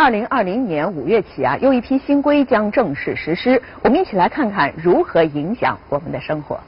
二零二零年五月起啊，又一批新规将正式实施。我们一起来看看如何影响我们的生活。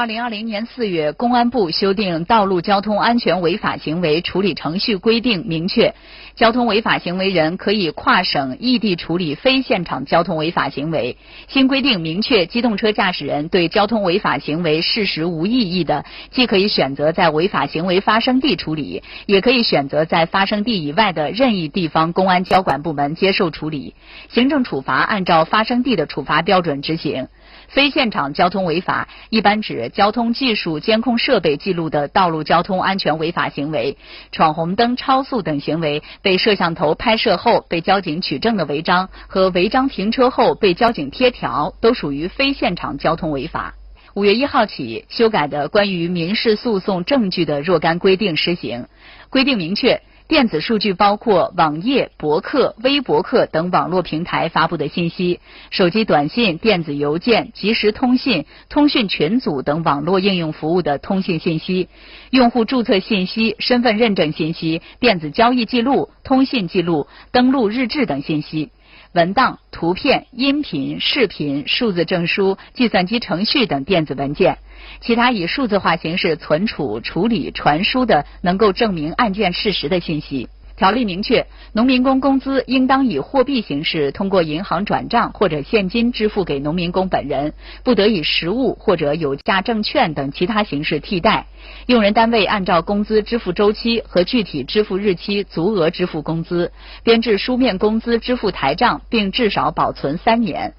二零二零年四月，公安部修订《道路交通安全违法行为处理程序规定》，明确交通违法行为人可以跨省、异地处理非现场交通违法行为。新规定明确，机动车驾驶人对交通违法行为事实无异议的，既可以选择在违法行为发生地处理，也可以选择在发生地以外的任意地方公安交管部门接受处理。行政处罚按照发生地的处罚标准执行。非现场交通违法一般指交通技术监控设备记录的道路交通安全违法行为，闯红灯、超速等行为被摄像头拍摄后被交警取证的违章和违章停车后被交警贴条，都属于非现场交通违法。五月一号起，修改的关于民事诉讼证据的若干规定施行，规定明确。电子数据包括网页、博客、微博客等网络平台发布的信息，手机短信、电子邮件、即时通信、通讯群组等网络应用服务的通信信息，用户注册信息、身份认证信息、电子交易记录、通信记录、登录日志等信息，文档、图片、音频、视频、数字证书、计算机程序等电子文件。其他以数字化形式存储、处理、传输的能够证明案件事实的信息。条例明确，农民工工资应当以货币形式通过银行转账或者现金支付给农民工本人，不得以实物或者有价证券等其他形式替代。用人单位按照工资支付周期和具体支付日期足额支付工资，编制书面工资支付台账，并至少保存三年。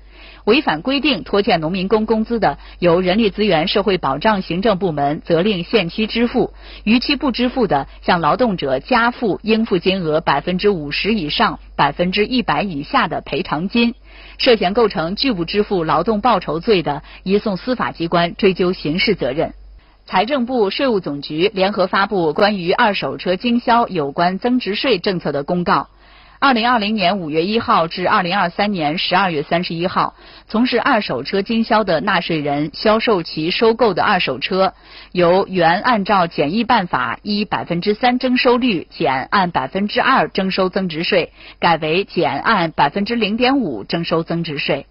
违反规定拖欠农民工工资的，由人力资源社会保障行政部门责令限期支付；逾期不支付的，向劳动者加付应付金额百分之五十以上、百分之一百以下的赔偿金。涉嫌构成拒不支付劳动报酬罪的，移送司法机关追究刑事责任。财政部、税务总局联合发布关于二手车经销有关增值税政策的公告。二零二零年五月一号至二零二三年十二月三十一号，从事二手车经销的纳税人销售其收购的二手车，由原按照简易办法依百分之三征收率减按百分之二征收增值税，改为减按百分之零点五征收增值税。